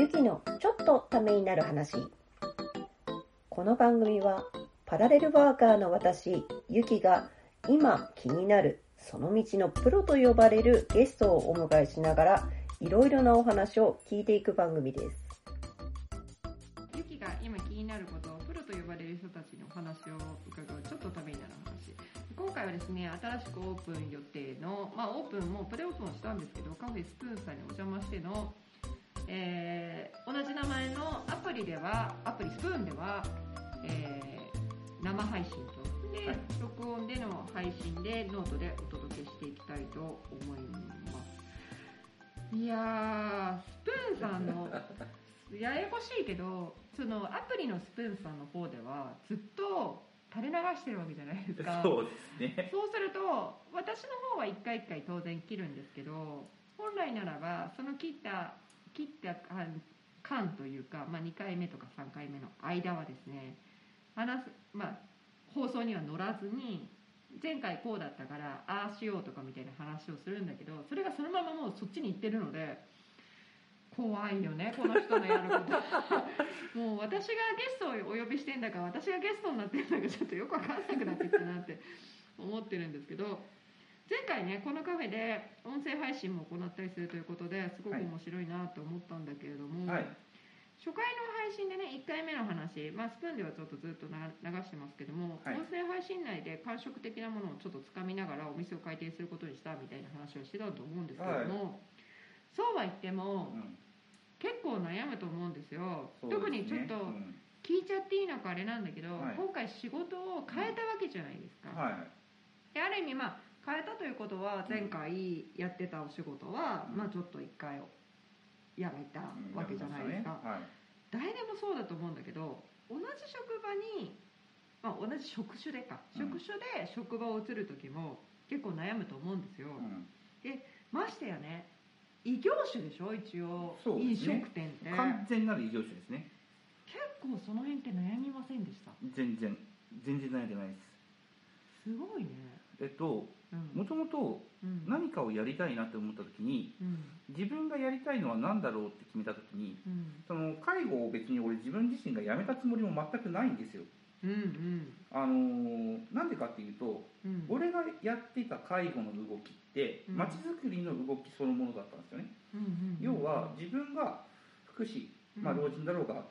ゆきのちょっとためになる話。この番組はパラレルワーカーの私、ゆきが今気になるその道のプロと呼ばれるゲストをお迎えしながらいろいろなお話を聞いていく番組です。ゆきが今気になることをプロと呼ばれる人たちのお話を伺うちょっとためになる話今回はですね新しくオープン予定のまあオープンもプレオープンをしたんですけどカフェスプーンさんにお邪魔しての、えー名前のアプリではアプリスプーンでは、えー生配信とで、はい。録音での配信でノートでお届けしていきたいと思います。いやースプーンさんのややこしいけどそのアプリのスプーンさんの方ではずっと垂れ流してるわけじゃないですか。そうですね。そうすると私の方は一回一回当然切るんですけど本来ならばその切った切った間というか、まあ、2回目とか3回目の間はですね話す、まあ、放送には乗らずに前回こうだったからああしようとかみたいな話をするんだけどそれがそのままもうそっちに行ってるので怖いよねこの人のやること。もう私がゲストをお呼びしてんだか私がゲストになってんだかちょっとよく分かんなくなってきたなって思ってるんですけど前回ねこのカフェで音声配信も行ったりするということですごく面白いなと思ったんだけれども、はい。初回の配信でね1回目の話、まあ、スプーンではちょっとずっとな流してますけども、はい。音声配信内で感触的なものをちょっとつかみながらお店を開店することにしたみたいな話をしてたと思うんですけども、そうは言ってもうん。結構悩むと思うんですよ。すね。特にちょっとうん。聞いちゃっていいのかあれなんだけど、はい。今回仕事を変えたわけじゃないですか、はい。である意味まあ変えたということは前回やってたお仕事は、うん。まあちょっと一回やめたうん。わけじゃないですか、はい。誰でもそうだと思うんだけど同じ職場に、まあ、同じ職種でか、うん。職種で職場を移る時も結構悩むと思うんですよ、うん。ましてやね異業種でしょ一応、ね。食店って。完全なる異業種ですね。結構その辺って悩みませんでした？全然。全然悩んでないです。すごいね。えっとうんもともとうん。何かをやりたいなって思った時にうん。自分がやりたいのは何だろうって決めた時にうん。その介護を別に俺自分自身が辞めたつもりも全くないんですよ。うんうん。あのーなんでかっていうとうん。俺がやっていた介護の動きってうん。まちづくりの動きそのものだったんですよね。うんうん要は自分が福祉、まあ、老人だろうが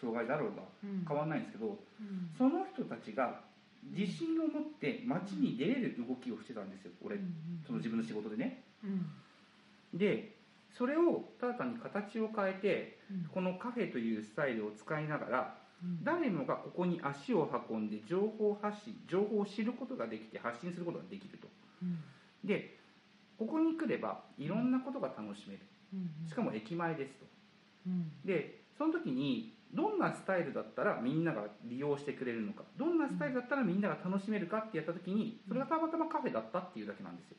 障害だろうがうん。変わらないんですけどうん。その人たちが自信を持って街に出れる動きをしてたんですよ俺。うんその自分の仕事でね。うん。でそれをただ単に形を変えてうん。このカフェというスタイルを使いながらうん。誰もがここに足を運んで情報発信情報を知ることができて発信することができると。うん。でここに来ればいろんなことが楽しめる。うん。しかも駅前ですと。うん。でその時にどんなスタイルだったらみんなが利用してくれるのかどんなスタイルだったらみんなが楽しめるかってやった時にそれがたまたまカフェだったっていうだけなんですよ。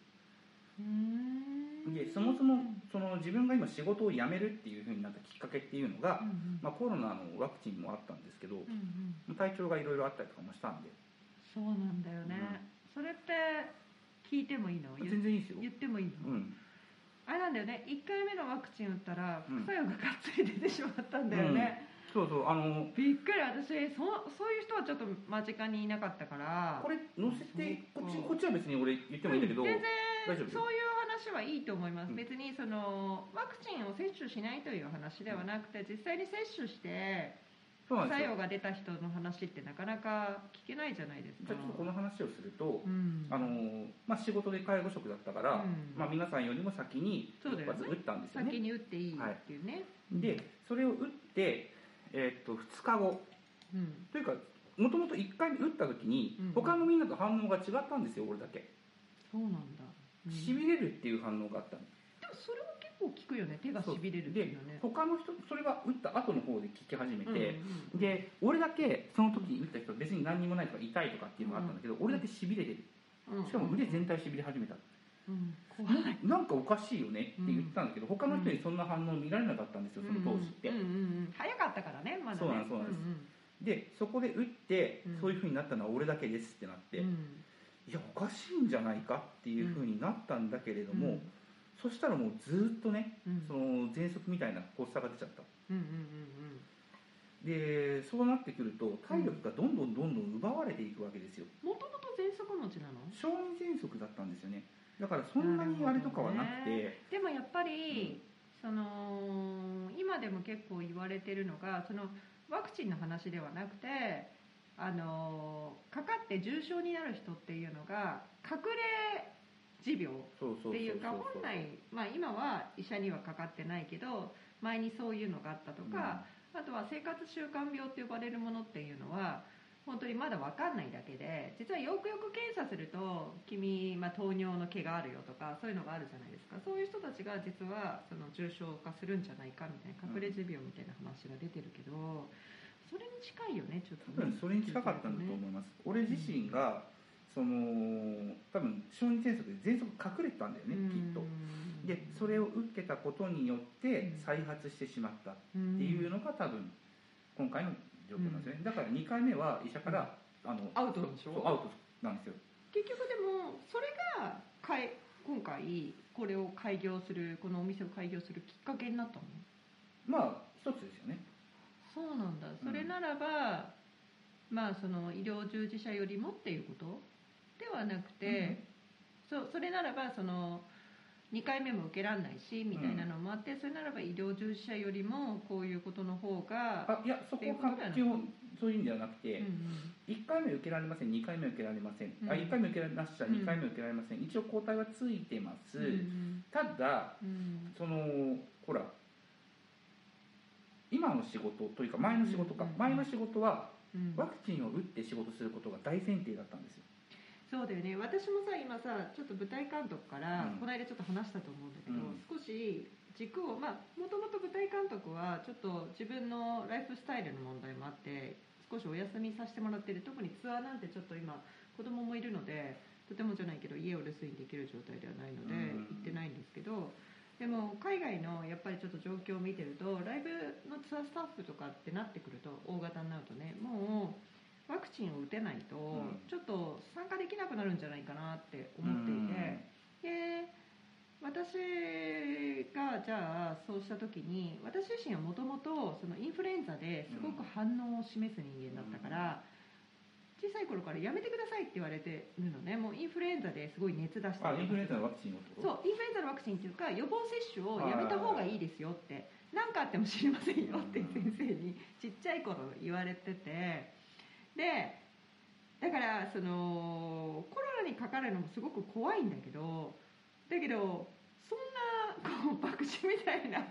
でそもそもその自分が今仕事を辞めるっていうふうになったきっかけっていうのがうん、うん。まあ、コロナのワクチンもあったんですけどうんうん。体調がいろいろあったりとかもしたんで。そうなんだよね、それって聞いてもいいの？言全然いいですよ。言ってもいいの、うん。あれなんだよね。1回目のワクチン打ったらうん。副作用ががっつり出てしまったんだよね、そうそうあのびっくり私そそういう人はちょっと間近にいなかったから。これ載せてこっちこっちは別に俺言ってもいいんだけど、うん全然そういう話はいいと思います、うん。別にそのワクチンを接種しないという話ではなくて実際に接種して副作用が出た人の話ってなかなか聞けないじゃないですか。じゃあちょっとこの話をすると、うん。あのまあ、仕事で介護職だったから、うん。まあ、皆さんよりも先にそうだよね。一発打ったんですよね。先に打っていいっていうね、でそれを打って、えーっと2日後。うん。というかもともと1回目打った時に、うん他のみんなと反応が違ったんですよ俺だけ。そうなんだ、うん。しびれるっていう反応があったの。でもそれは結構聞くよね手がしびれるっていうのはね。他の人それが打った後の方で聞き始めて、うんうんで俺だけその時打った人別に何にもないとか痛いとかっていうのがあったんだけど、俺だけしびれてる。うん。しかも腕全体しびれ始めた、うん怖い。なんかおかしいよねって言ったんだけど、他の人にそんな反応見られなかったんですよその当時って、うんうんうん。早かったからねまだね。そうなんですそうなんです。んでそこで打って、うん。そういうふうになったのは俺だけですってなって、うん。いやおかしいんじゃないかっていうふうになったんだけれども、うん。そしたらもうずっとねうん。その喘息みたいな発作が出ちゃった。うんうんうんでそうなってくると体力がどんどんどんどん奪われていくわけですよ。もともと喘息持ちなの？小児喘息だったんですよねだからそんなにあれとかはなくて。でもやっぱり、その今でも結構言われてるのがそのワクチンの話ではなくてあのかかって重症になる人っていうのが隠れ持病っていうか本来、まあ、今は医者にはかかってないけど前にそういうのがあったとか、あとは生活習慣病って呼ばれるものっていうのは本当にまだ分かんないだけで実はよくよく検査すると君、まあ、糖尿の毛があるよとかそういうのがあるじゃないですか。そういう人たちが実はその重症化するんじゃないかみたいな隠れ持病みたいな話が出てるけどそれに近いよねちょっとね。多分それに近かったんだと思います、俺自身がその多分小児喘息で喘息隠れてたんだよねきっと。でそれを受けたことによって再発してしまったっていうのが多分今回の状況なんですよね、だから2回目は医者から、あのアウトでしょ？そうアウトなんですよ。結局でもそれがかい今回これを開業するこのお店を開業するきっかけになったの？まあ一つですよね。そうなんだ。それならば、まあその医療従事者よりもっていうことではなくて、そうそれならばその2回目も受けられないしみたいなのもあって、それならば医療従事者よりもこういうことの方があいやそこは基本そういうんではなくて、うんうん。1回目受けられません2回目受けられません、うん。あ1回目受けられました2回目受けられません、一応抗体はついてます、うんただうん。そのほら今の仕事というか前の仕事か、うん。前の仕事はうん。ワクチンを打って仕事することが大前提だったんですよそうだよね。私もさ今さちょっと舞台監督から、うん。この間ちょっと話したと思うんだけど、うん。少し軸をまあもともと舞台監督はちょっと自分のライフスタイルの問題もあって少しお休みさせてもらってる。特にツアーなんてちょっと今子供もいるのでとてもじゃないけど家を留守にできる状態ではないのでうん。行ってないんですけどでも海外のやっぱりちょっと状況を見てるとライブのツアースタッフとかってなってくると大型になるとねもうワクチンを打てないとん。ちょっと参加できなくなるんじゃないかなって思っていて、で私がじゃあそうした時に私自身はもともとインフルエンザですごく反応を示す人間だったから、小さい頃からやめてくださいって言われてるのね。もうインフルエンザですごい熱出して。あインフルエンザのワクチンをってこと？そうインフルエンザのワクチンっていうか予防接種をやめた方がいいですよって。何かあっても知りませんよって先生にちっちゃい頃言われててでだからそのコロナにかかるのもすごく怖いんだけどだけどそんなこう博打みたいな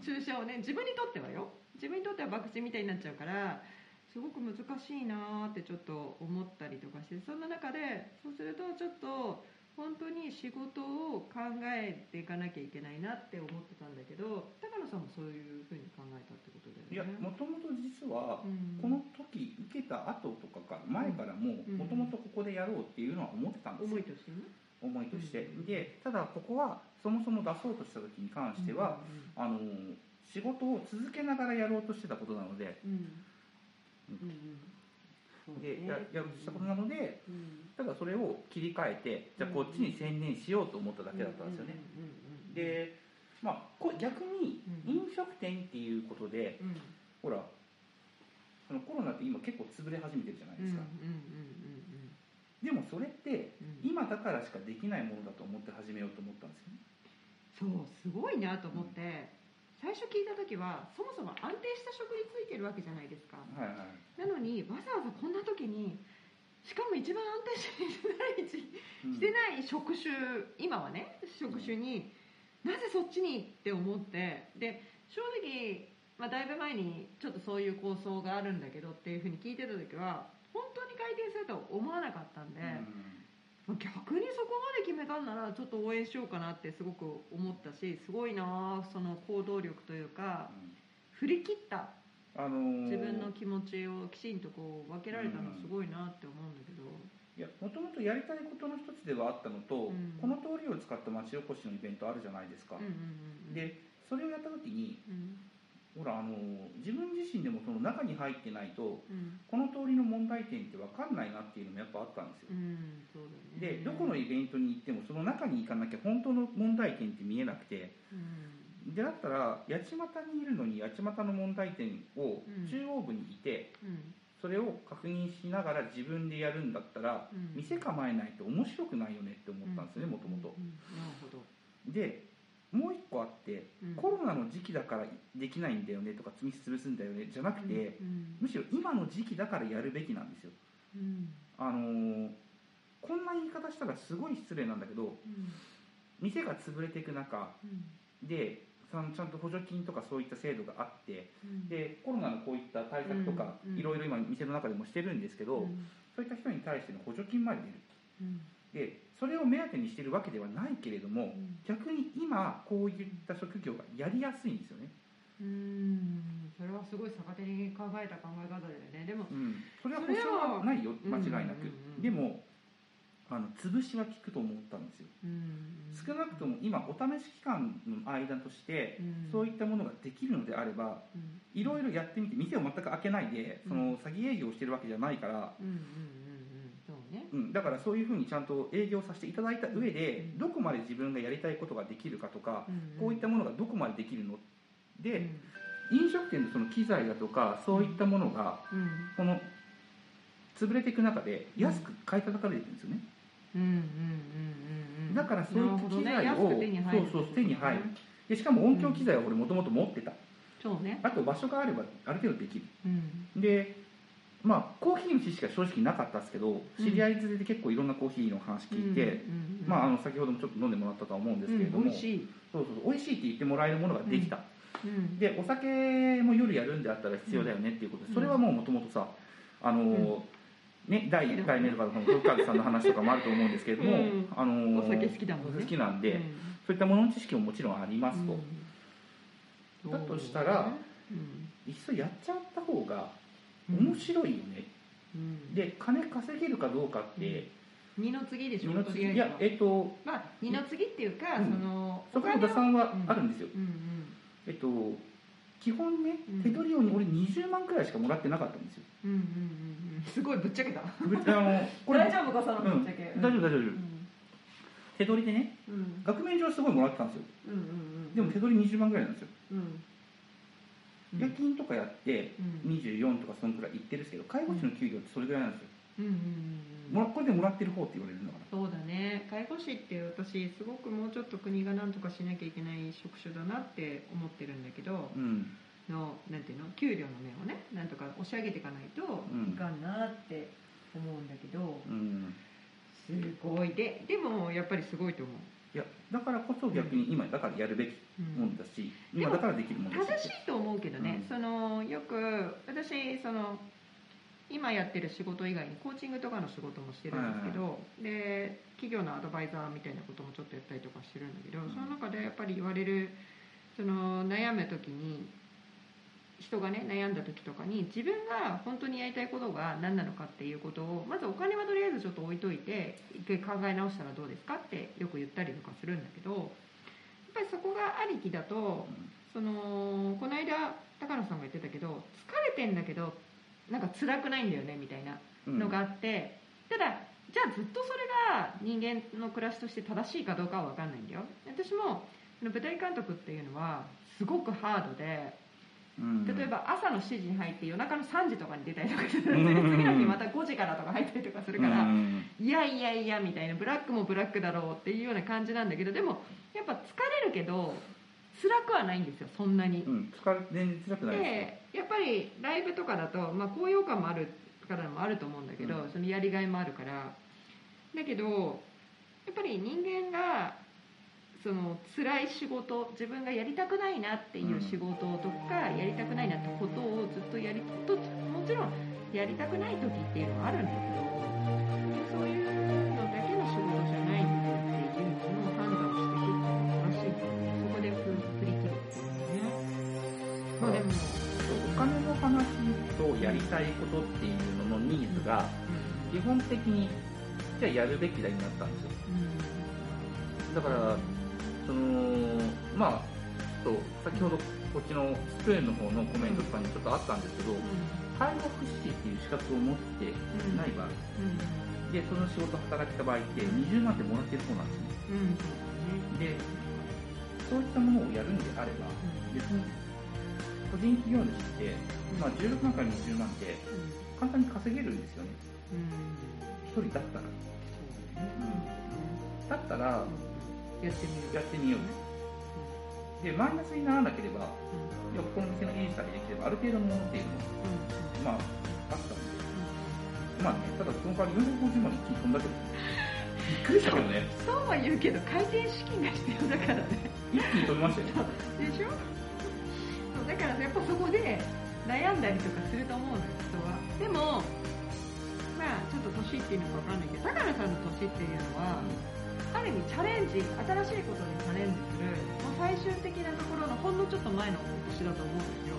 注射をね自分にとってはよ。自分にとっては博打みたいになっちゃうからすごく難しいなーってちょっと思ったりとかしてそんな中でそうするとちょっと本当に仕事を考えていかなきゃいけないなって思ってたんだけど高野さんもそういうふうに考えたってこといやだよね。もともと実はうん。この時受けた後とかか前からもうん。もともとここでやろうっていうのは思ってたんですよ。思いとしてね。思いとして。うん。でただここはそもそも出そうとした時に関しては、あの仕事を続けながらやろうとしてたことなのでうんうん。うんうんでややろうとしたことなのでだそれを切り替えてじゃあこっちに専念しようと思っただけだったんですよね。でまあこ逆にうん。飲食店っていうことでうん。ほらそのコロナって今結構潰れ始めてるじゃないですか、でもそれって今だからしかできないものだと思って始めようと思ったんですよね。そうすごいなと思って、最初聞いた時はそもそも安定した食についてるわけじゃないですか。はいはい。なのにわざわざこんな時にしかも一番安定してないしてない職種今はね職種になぜそっちにって思ってで正直、まあ、だいぶ前にちょっとそういう構想があるんだけどっていうふうに聞いてた時は本当に回転するとは思わなかったんで、まあ逆にそこまで決めたんならちょっと応援しようかなってすごく思ったしすごいなその行動力というか振り切った。うんあのー自分の気持ちをきちんとこう分けられたのはすごいなって思うんだけど、いやもともとやりたいことの一つではあったのと、うん。この通りを使った町おこしのイベントあるじゃないですか、うんうんうんうん、でそれをやった時にうんほらあのー自分自身でもその中に入ってないとうん。この通りの問題点って分かんないなっていうのもやっぱあったんですよ。うんそうだよね。でどこのイベントに行ってもその中に行かなきゃ本当の問題点って見えなくてうん。でだったら八街にいるのに八街の問題点をうん。中央部にいて、うん。それを確認しながら自分でやるんだったら、うん。店構えないと面白くないよねって思ったんですよねもともとうん。なるほど。でもう一個あって、うん。コロナの時期だからできないんだよねとか積み潰すんだよねじゃなくて、うんむしろ今の時期だからやるべきなんですよ。うん。あのーこんな言い方したらすごい失礼なんだけどうん。店が潰れていく中うん。でちゃんと補助金とかそういった制度があってうん。でコロナのこういった対策とかうん。いろいろ今店の中でもしてるんですけど、うん。そういった人に対しての補助金まで出る。うん。でそれを目当てにしてるわけではないけれどもうん。逆に今こういった職業がやりやすいんですよね、うん。それはすごい逆手に考えた考え方だよね。でもうん、それは保証はないよ間違いなく、うんうんうんでもあの潰しは効くと思ったんですよ。うん少なくとも今お試し期間の間としてうん。そういったものができるのであればうん。いろいろやってみて店を全く開けないでその詐欺営業をしてるわけじゃないから、ね。うん、だからそういうふうにちゃんと営業させていただいた上でうん。どこまで自分がやりたいことができるかとかうん。こういったものがどこまでできるのでうん。飲食店のその機材だとかそういったものがうん。この潰れていく中で安く買い叩かれてるんですよね。うんうんうんうんうん。だからそういった機材をね。安く手に入るそうそう手に入る。でしかも音響機材は俺もともと持ってた。そうね。あと場所があればある程度できる。うん。でまあコーヒーの知識は正直なかったですけど知り合い連れで結構いろんなコーヒーの話聞いて、先ほどもちょっと飲んでもらったとは思うんですけれども、うん美味しい。そうそう美味しいって言ってもらえるものができた、うん。でお酒も夜やるんであったら必要だよねっていうことで、うん。それはもうもともとさあのーね、第1回目とかのこのトカズさんの話とかもあると思うんですけれども、うん。あのーお酒好きだもんね。好きなんで、うん。そういったものの知識ももちろんありますと、うん。だとしたらうん。いっそやっちゃった方がうん面白いよね、うん。で金稼げるかどうかって、二の次でしょ？二の次。いやえっとまあ二の次っていうか、うん。そのそこの打算はあるんですよ、うんうんえっと基本ねうん。手取り用に俺20万くらいしかもらってなかったんですよ。うんうんうんうん。すごいぶっちゃけた。ぶっあのこれ大丈夫かそのうん。ぶっちゃけ、大丈夫大丈夫、うん。手取りでねうん。額面上はすごいもらってたんですよ。うんうんうん。でも手取り20万ぐらいなんですよ、うん夜勤とかやってうん。24とかそんくらいいってるんですけど介護士の給料ってそれぐらいなんですよ、うんうんうんこれでもらってる方って言われるんだからそうだね。介護士って私すごくもうちょっと国が何とかしなきゃいけない職種だなって思ってるんだけどうん。のなんていうの？給料の面をねなんとか押し上げていかないとうんいかんなって思うんだけど、うん。すごい。ででもやっぱりすごいと思う、いやだからこそ逆に今だからやるべきもんだし、うん今だからできるもんだし正しいと思うけどね、うん。そのよく私その今やってる仕事以外にコーチングとかの仕事もしてるんですけど、で企業のアドバイザーみたいなこともちょっとやったりとかしてるんだけど、うん。その中でやっぱり言われるその悩む時に人がね悩んだ時とかに自分が本当にやりたいことが何なのかっていうことをまずお金はとりあえずちょっと置いといて一回考え直したらどうですかってよく言ったりとかするんだけどやっぱりそこがありきだとそのこの間高野さんが言ってたけど疲れてんだけどなんか辛くないんだよねみたいなうん。のがあって、ただじゃあずっとそれが人間の暮らしとして正しいかどうかは分かんないんだよ。私も舞台監督っていうのはすごくハードでうん例えば朝の7時に入って夜中の3時とかに出たりとかするうん次の日また5時からとか入ったりとかするから、うん。いやいやいやみたいなブラックもブラックだろうっていうような感じなんだけどでもやっぱ疲れるけど辛くはないんですよそんなに。うん。疲れ全然辛くないですでやっぱりライブとかだと、まあ、高揚感もあるからもあると思うんだけど、うん。そのやりがいもあるから。だけどやっぱり人間がその辛い仕事自分がやりたくないなっていう仕事とか、やりたくないなってことをずっとやりともちろんやりたくない時っていうのはあるんだけどそういうのだけの仕事じゃないんだっていうのを判断していくっていうのが正しいそこで振り切るっていうのね。まあでもお金の話とやりたいことっていうののニーズが基本的にじゃあやるべきだになったんですよ。だからそのまあちょっと先ほどこっちのスプレーの方のコメントとかにちょっとあったんですけど介護福祉士っていう資格を持ってない場合。でその仕事働いた場合って20万ってもらってるそうなんですね。でそういったものをやるんであれば、別に個人事業主って、まあ、16万から20万って簡単に稼げるんですよね。一人だったら。だったら、やってみるやってみよう。で、マイナスにならなければ、いやこの店の維持さえできれば、ある程度のものっていうのも、まあ、あったんで。まあね、ただその代わり450万一気に飛んだけど、びっくりしたけどね。そうは言うけど回転資金が必要だからね。一気に飛びましたよ。でしょ？そう。だからやっぱそこで悩んだりとかすると思うのよ人は。でもまあちょっと年っていうのかわかんないけど高野さんの年っていうのはある意味チャレンジ新しいことにチャレンジするもう最終的なところのほんのちょっと前の年だと思うんですよ。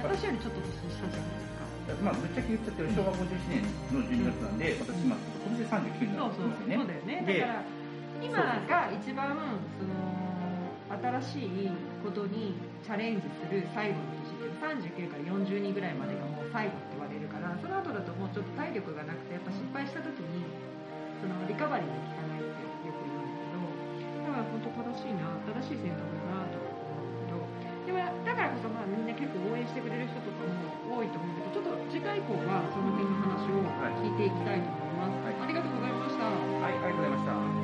私よりちょっと年下じゃないですか。まあ、ぶっちゃけ言っちゃってる昭和57年の12月なんで、私今、今年39になそうってますよね。そうだよね。でだから今が一番その新しいことにチャレンジする最後の年って39から42ぐらいまでがもう最後って言われるからその後だともうちょっと体力がなくてやっぱ失敗した時にそのリカバリーに効かないってよく言うんだけどだから本当正しいな正しい選択だなとは思うんだけどでもだからこそまあみんな結構応援してくれる人とかも多いと思うんだけどちょっと次回以降はその辺の話を聞いていきたいと思います、はい。ありがとうございました。はい、ありがとうございました。